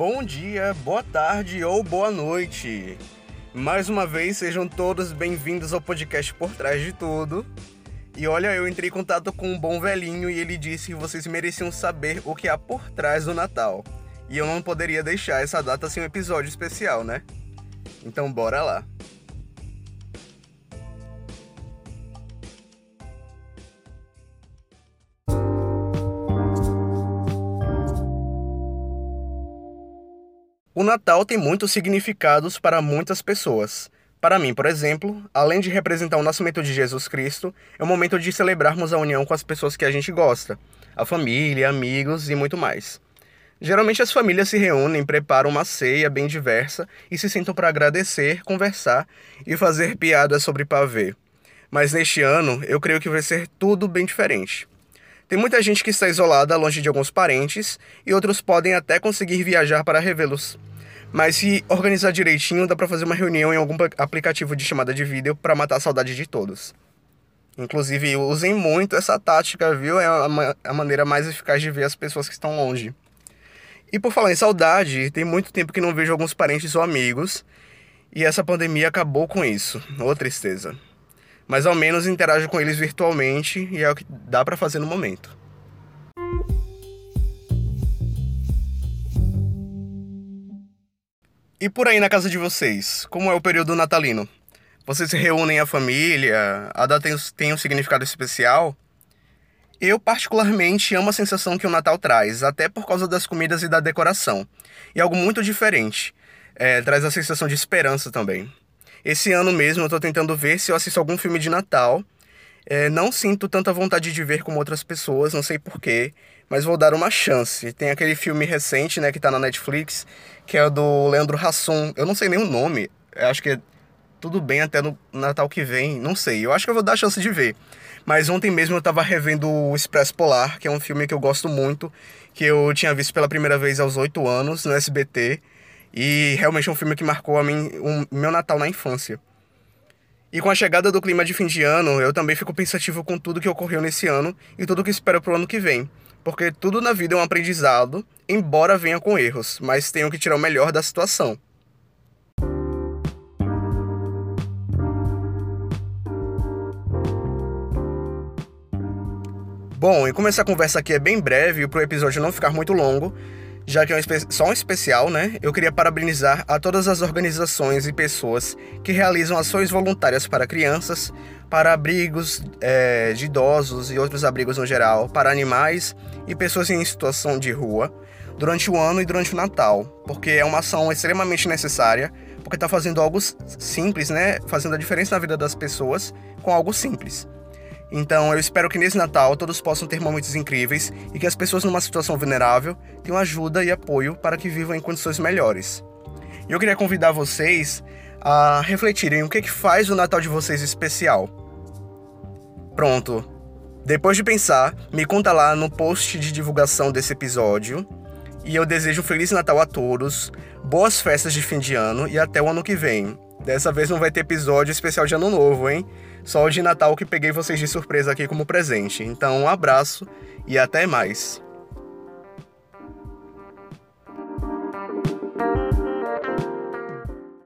Bom dia, boa tarde ou boa noite. Mais uma vez, sejam todos bem-vindos ao podcast Por Trás de Tudo. E olha, eu entrei em contato com um bom velhinho e ele disse que vocês mereciam saber o que há por trás do Natal. E eu não poderia deixar essa data sem um episódio especial, né? Então bora lá. O Natal tem muitos significados para muitas pessoas. Para mim, por exemplo, além de representar o nascimento de Jesus Cristo, é o momento de celebrarmos a união com as pessoas que a gente gosta, a família, amigos e muito mais. Geralmente as famílias se reúnem, preparam uma ceia bem diversa e se sentam para agradecer, conversar e fazer piadas sobre pavê. Mas neste ano, eu creio que vai ser tudo bem diferente. Tem muita gente que está isolada, longe de alguns parentes, e outros podem até conseguir viajar para revê-los. Mas se organizar direitinho, dá para fazer uma reunião em algum aplicativo de chamada de vídeo para matar a saudade de todos. Inclusive, usem muito essa tática, viu? É a, a maneira mais eficaz de ver as pessoas que estão longe. E por falar em saudade, tem muito tempo que não vejo alguns parentes ou amigos, e essa pandemia acabou com isso. Ô tristeza. Mas ao menos interajo com eles virtualmente e é o que dá para fazer no momento. E por aí na casa de vocês, como é o período natalino? Vocês se reúnem a família? A data tem, tem um significado especial? Eu particularmente amo a sensação que o Natal traz, até por causa das comidas e da decoração. E algo muito diferente. É, traz a sensação de esperança também. Esse ano mesmo eu tô tentando ver se eu assisto algum filme de Natal. É, não sinto tanta vontade de ver como outras pessoas, não sei porquê, mas vou dar uma chance. Tem aquele filme recente, né, que tá na Netflix, que é do Leandro Hassum. Eu não sei nem o nome. Eu acho que é tudo bem até no Natal que vem. Não sei. Eu acho que eu vou dar a chance de ver. Mas ontem mesmo eu tava revendo o Expresso Polar, que é um filme que eu gosto muito, que eu tinha visto pela primeira vez aos oito anos no SBT. E realmente é um filme que marcou a mim, o meu Natal na infância. E com a chegada do clima de fim de ano, eu também fico pensativo com tudo que ocorreu nesse ano e tudo que espero pro ano que vem porque tudo na vida é um aprendizado, embora venha com erros, mas tenho que tirar o melhor da situação. Bom, e como essa conversa aqui é bem breve para o episódio não ficar muito longo, já que é um só um especial, né? Eu queria parabenizar a todas as organizações e pessoas que realizam ações voluntárias para crianças, para abrigos é, de idosos e outros abrigos no geral, para animais e pessoas em situação de rua, durante o ano e durante o Natal, porque é uma ação extremamente necessária, porque está fazendo algo simples, né? Fazendo a diferença na vida das pessoas com algo simples. Então eu espero que nesse Natal todos possam ter momentos incríveis e que as pessoas numa situação vulnerável tenham ajuda e apoio para que vivam em condições melhores. E eu queria convidar vocês a refletirem o que, que faz o Natal de vocês especial. Pronto. Depois de pensar, me conta lá no post de divulgação desse episódio. E eu desejo um Feliz Natal a todos, boas festas de fim de ano e até o ano que vem. Dessa vez não vai ter episódio especial de Ano Novo, hein? Só o de Natal que peguei vocês de surpresa aqui como presente. Então, um abraço e até mais.